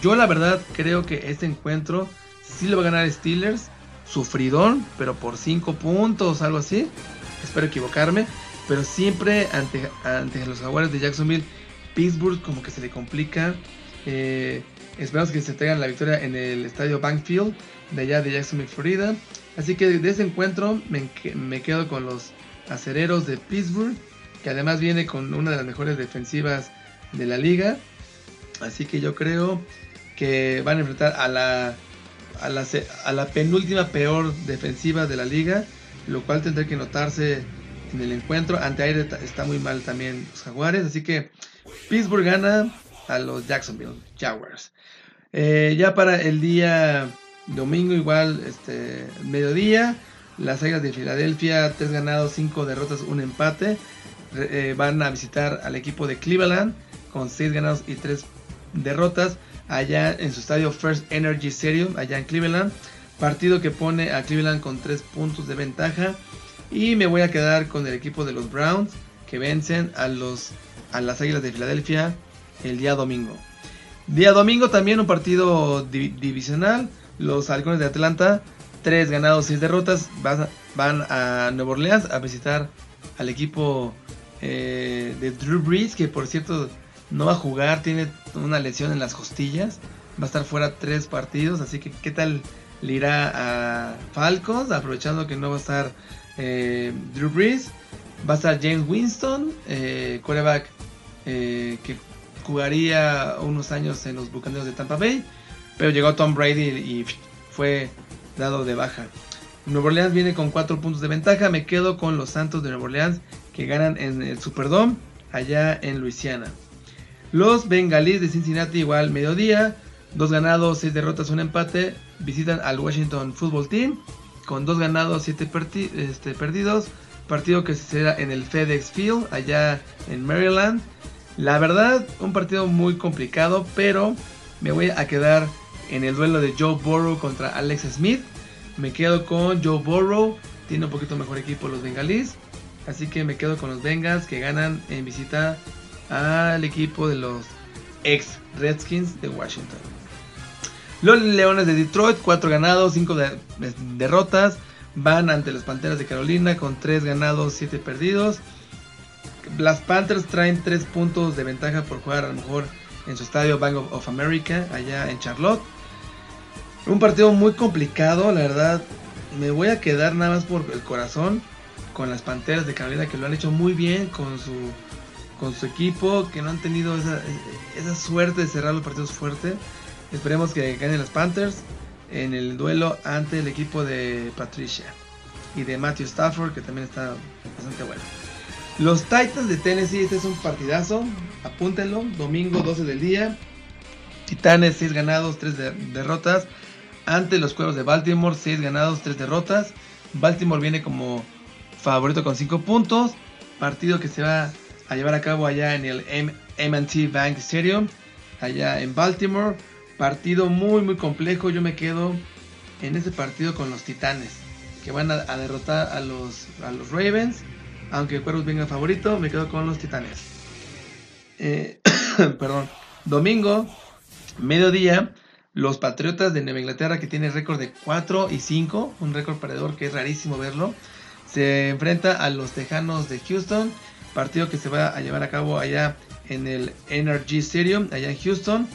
Yo la verdad creo que este encuentro sí lo va a ganar Steelers, sufridón, pero por 5 puntos, algo así. Espero equivocarme, pero siempre ante, ante los Jaguares de Jacksonville, Pittsburgh como que se le complica. Eh, esperamos que se traigan la victoria en el estadio Bankfield de allá de Jacksonville, Florida. Así que de ese encuentro me, me quedo con los acereros de Pittsburgh, que además viene con una de las mejores defensivas de la liga. Así que yo creo que van a enfrentar a la, a la, a la penúltima peor defensiva de la liga, lo cual tendrá que notarse en el encuentro. Ante aire está muy mal también los Jaguares, así que Pittsburgh gana a los Jacksonville Jaguars. Eh, ya para el día domingo, igual este mediodía, las Águilas de Filadelfia, 3 ganados, 5 derrotas, 1 empate. Eh, van a visitar al equipo de Cleveland con 6 ganados y 3 derrotas allá en su estadio First Energy Stadium, allá en Cleveland. Partido que pone a Cleveland con 3 puntos de ventaja. Y me voy a quedar con el equipo de los Browns que vencen a, los, a las Águilas de Filadelfia el día domingo. Día domingo también un partido divisional. Los Halcones de Atlanta 3 ganados, 6 derrotas. Van, a Nueva Orleans a visitar al equipo eh, de Drew Brees, que por cierto no va a jugar, tiene una lesión en las costillas, va a estar fuera tres partidos, así que qué tal le irá a Falcons, aprovechando que no va a estar eh, Drew Brees, va a estar James Winston, quarterback eh, que jugaría unos años en los Bucaneros de Tampa Bay, pero llegó Tom Brady y fue dado de baja. Nuevo Orleans viene con 4 puntos de ventaja, me quedo con los Santos de Nueva Orleans que ganan en el Superdome allá en Luisiana. Los Bengalíes de Cincinnati igual mediodía, dos ganados, 6 derrotas, un empate, visitan al Washington Football Team con dos ganados, 7 este, perdidos, partido que se será en el FedEx Field allá en Maryland. La verdad, un partido muy complicado, pero me voy a quedar en el duelo de Joe Burrow contra Alex Smith. Me quedo con Joe Burrow, tiene un poquito mejor equipo los bengalíes. Así que me quedo con los Bengals que ganan en visita al equipo de los ex Redskins de Washington. Los Leones de Detroit, 4 ganados, 5 derrotas. Van ante las Panteras de Carolina con 3 ganados, 7 perdidos. Las Panthers traen 3 puntos de ventaja por jugar a lo mejor en su estadio Bank of America, allá en Charlotte. Un partido muy complicado, la verdad. Me voy a quedar nada más por el corazón con las Panteras de Carolina que lo han hecho muy bien con su con su equipo, que no han tenido esa, esa suerte de cerrar los partidos fuerte. Esperemos que ganen las Panthers en el duelo ante el equipo de Patricia y de Matthew Stafford, que también está bastante bueno. Los Titans de Tennessee, este es un partidazo, apúntenlo, domingo 12 del día. Titanes 6 ganados, 3 derrotas. Ante los Cuervos de Baltimore, 6 ganados, 3 derrotas. Baltimore viene como favorito con 5 puntos. Partido que se va a llevar a cabo allá en el MT Bank Stadium, allá en Baltimore. Partido muy muy complejo. Yo me quedo en ese partido con los Titanes, que van a, derrotar a los, a los Ravens. Aunque Cuervos venga favorito, me quedo con los Titanes. Eh, perdón. Domingo, mediodía, los Patriotas de Nueva Inglaterra, que tiene récord de 4 y 5, un récord perdedor que es rarísimo verlo, se enfrenta a los Tejanos de Houston, partido que se va a llevar a cabo allá en el NRG Stadium, allá en Houston.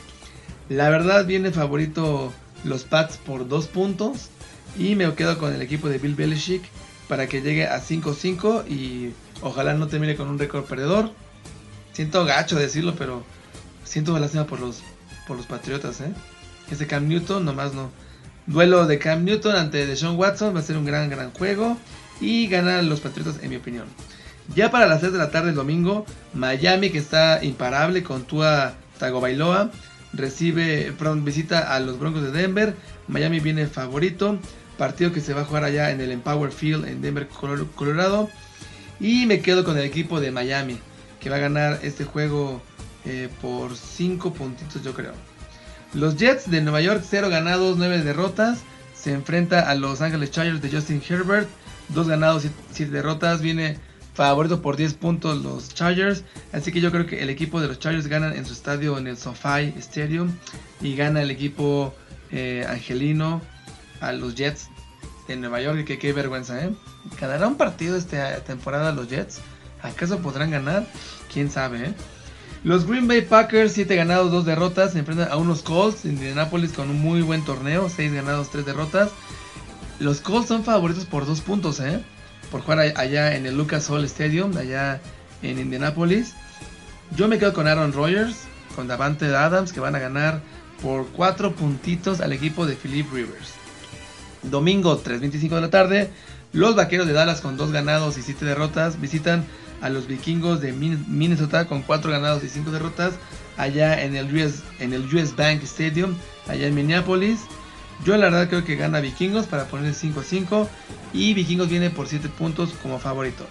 La verdad viene favorito los Pats por 2 puntos y me quedo con el equipo de Bill Belichick para que llegue a 5-5 y ojalá no termine con un récord perdedor. Siento gacho decirlo, pero siento lástima por los, por los Patriotas, ¿eh? Ese Cam Newton, nomás no. Duelo de Cam Newton ante Deshaun Watson va a ser un gran, gran juego. Y ganan los Patriotas, en mi opinión. Ya para las 6 de la tarde el domingo, Miami, que está imparable con Tua Tagovailoa, recibe, perdón, visita a los Broncos de Denver. Miami viene favorito. Partido que se va a jugar allá en el Empower Field en Denver, Colorado. Y me quedo con el equipo de Miami, que va a ganar este juego eh, por 5 puntitos, yo creo. Los Jets de Nueva York, 0 ganados, 9 derrotas. Se enfrenta a los Angeles Chargers de Justin Herbert. 2 ganados, 7 derrotas. Viene favorito por 10 puntos los Chargers. Así que yo creo que el equipo de los Chargers ganan en su estadio en el SoFi Stadium. Y gana el equipo eh, angelino a los Jets de Nueva York. Que qué vergüenza, ¿eh? ¿Ganará un partido esta temporada los Jets? ¿Acaso podrán ganar? ¿Quién sabe, eh? Los Green Bay Packers, 7 ganados, 2 derrotas, se enfrentan a unos Colts de Indianapolis con un muy buen torneo, 6 ganados, 3 derrotas. Los Colts son favoritos por 2 puntos, ¿eh? Por jugar allá en el Lucas Oil Stadium, allá en Indianapolis. Yo me quedo con Aaron Rodgers, con Davante Adams, que van a ganar por 4 puntitos al equipo de Philip Rivers. Domingo 3.25 de la tarde, los Vaqueros de Dallas con 2 ganados y 7 derrotas visitan a los vikingos de Minnesota con 4 ganados y 5 derrotas allá en el, US, en el US Bank Stadium, allá en Minneapolis. Yo la verdad creo que gana vikingos para poner 5 a 5 y vikingos viene por 7 puntos como favorito.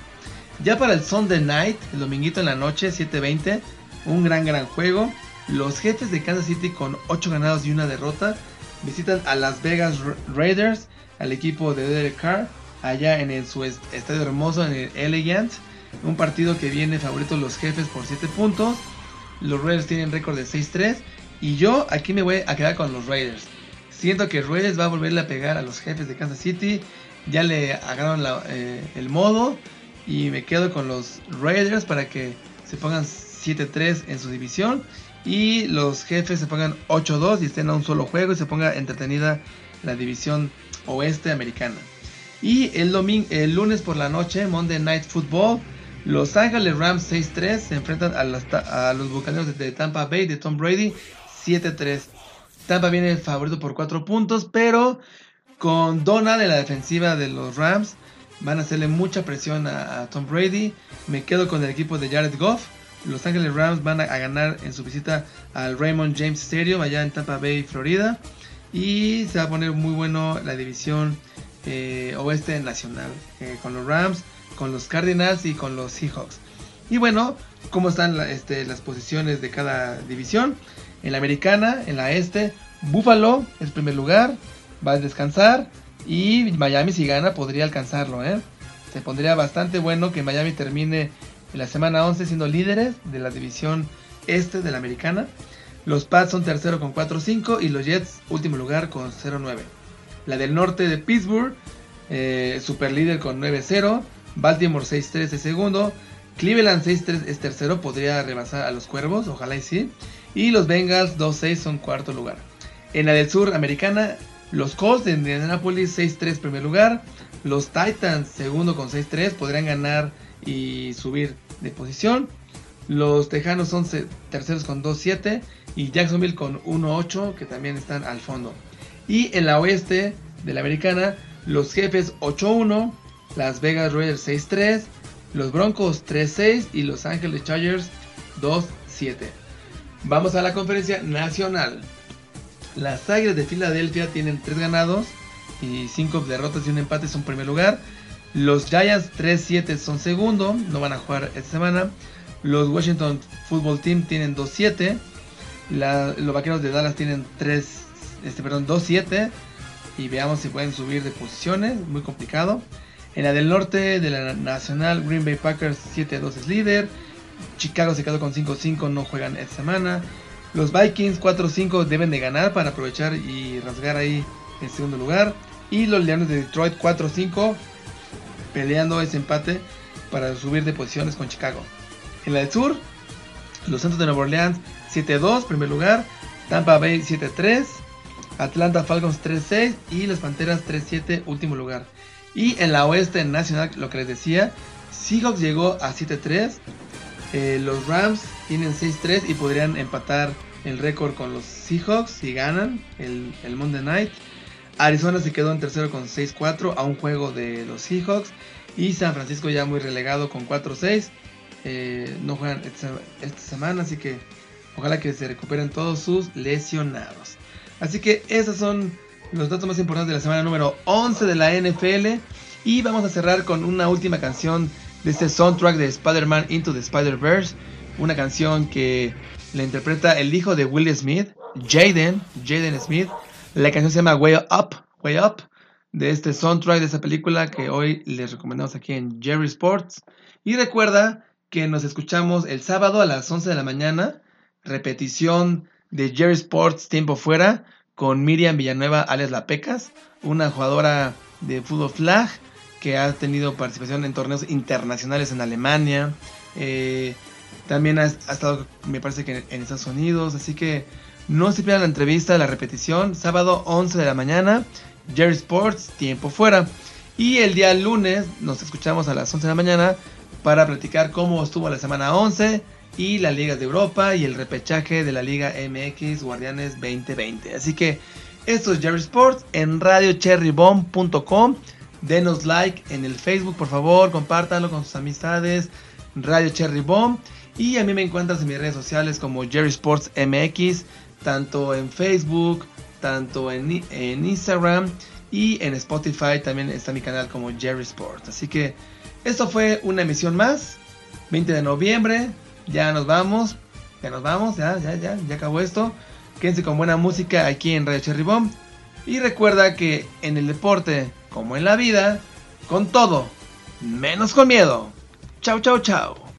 Ya para el Sunday Night, el dominguito en la noche, 7.20, un gran gran juego. Los jefes de Kansas City con 8 ganados y una derrota visitan a Las Vegas Raiders, al equipo de Derek Carr, allá en el, su estadio hermoso, en el Elegant. Un partido que viene favorito los jefes por 7 puntos. Los Raiders tienen récord de 6-3. Y yo aquí me voy a quedar con los Raiders. Siento que Raiders va a volverle a pegar a los jefes de Kansas City. Ya le agarraron eh, el modo. y me quedo con los Raiders para que se pongan 7-3 en su división y los jefes se pongan 8-2 y estén a un solo juego y se ponga entretenida la división oeste americana. Y el, domingo, el lunes por la noche, Monday Night Football, los Ángeles Rams 6-3 se enfrentan a, los bucaneros de Tampa Bay de Tom Brady 7-3. Tampa viene favorito por 4 puntos, pero con Donald en la defensiva de los Rams van a hacerle mucha presión a, Tom Brady. Me quedo con el equipo de Jared Goff. Los Ángeles Rams van a, ganar en su visita al Raymond James Stadium allá en Tampa Bay, Florida. Y se va a poner muy bueno la división eh, oeste nacional eh, con los Rams con los Cardinals y con los Seahawks. Y bueno, cómo están este, las posiciones de cada división. En la americana, en la este, Buffalo es primer lugar, va a descansar. Y Miami si gana podría alcanzarlo. ¿eh? Se pondría bastante bueno que Miami termine en la semana 11 siendo líderes de la división este de la americana. Los Pats son tercero con 4-5 y los Jets último lugar con 0-9. La del norte de Pittsburgh, eh, super líder con 9-0. Baltimore 6-3 es segundo. Cleveland 6-3 es tercero, podría rebasar a los Cuervos, ojalá y sí. Y los Bengals 2-6 son cuarto lugar. En la del sur americana, los Colts de Indianapolis 6-3 primer lugar. Los Titans segundo con 6-3 podrían ganar y subir de posición. Los Tejanos son terceros con 2-7 y Jacksonville con 1-8 que también están al fondo. Y en la oeste de la americana, los jefes 8-1, las Vegas Raiders 6-3, los Broncos 3-6 y Los Ángeles Chargers 2-7. Vamos a la conferencia nacional. Las Águilas de Filadelfia tienen 3 ganados y 5 derrotas y un empate son primer lugar. Los Giants 3-7 son segundo, no van a jugar esta semana. Los Washington Football Team tienen 2-7. Los Vaqueros de Dallas tienen 3, este, perdón, 2-7. Y veamos si pueden subir de posiciones, muy complicado. En la del norte de la Nacional, Green Bay Packers 7-2 es líder. Chicago se quedó con 5-5, no juegan esta semana. Los Vikings 4-5 deben de ganar para aprovechar y rasgar ahí en segundo lugar. Y los Leones de Detroit 4-5 peleando ese empate para subir de posiciones con Chicago. En la del sur, los Santos de Nueva Orleans 7-2, primer lugar. Tampa Bay 7-3. Atlanta Falcons 3-6 y los Panteras 3-7, último lugar. Y en la oeste nacional, lo que les decía, Seahawks llegó a 7-3. Eh, los Rams tienen 6-3 y podrían empatar el récord con los Seahawks si ganan el, Monday Night. Arizona se quedó en tercero con 6-4 a un juego de los Seahawks. Y San Francisco ya muy relegado con 4-6. Eh, no juegan esta, esta, semana, así que ojalá que se recuperen todos sus lesionados. Así que esas son los datos más importantes de la semana número 11 de la NFL. Y vamos a cerrar con una última canción de este soundtrack de Spider-Man Into the Spider-Verse. Una canción que la interpreta el hijo de Will Smith, Jaden, Jaden Smith. La canción se llama Way Up, Way Up, de este soundtrack de esa película que hoy les recomendamos aquí en Jerry Sports. Y recuerda que nos escuchamos el sábado a las 11 de la mañana, repetición de Jerry Sports Tiempo Fuera con Miriam Villanueva, alias La Pecas, una jugadora de fútbol flag que ha tenido participación en torneos internacionales en Alemania. Eh, también ha, estado, me parece que en, Estados Unidos. Así que no se pierdan la entrevista, la repetición. Sábado 11 de la mañana, Jerry Sports, tiempo fuera. Y el día lunes nos escuchamos a las 11 de la mañana para platicar cómo estuvo la semana 11 y la Liga de Europa y el repechaje de la Liga MX Guardianes 2020. Así que esto es Jerry Sports en radiocherrybomb.com. Denos like en el Facebook, por favor, compártanlo con sus amistades. Radio Cherry Bomb. Y a mí me encuentras en mis redes sociales como Jerry Sports MX, tanto en Facebook, tanto en, en Instagram y en Spotify también está mi canal como Jerry Sports. Así que esto fue una emisión más, 20 de noviembre, ya nos vamos. Ya nos vamos, ya, ya, ya, ya acabó esto. Quédense con buena música aquí en Radio Cherry Bomb. Y recuerda que en el deporte, como en la vida, con todo, menos con miedo. Chau, chau, chau.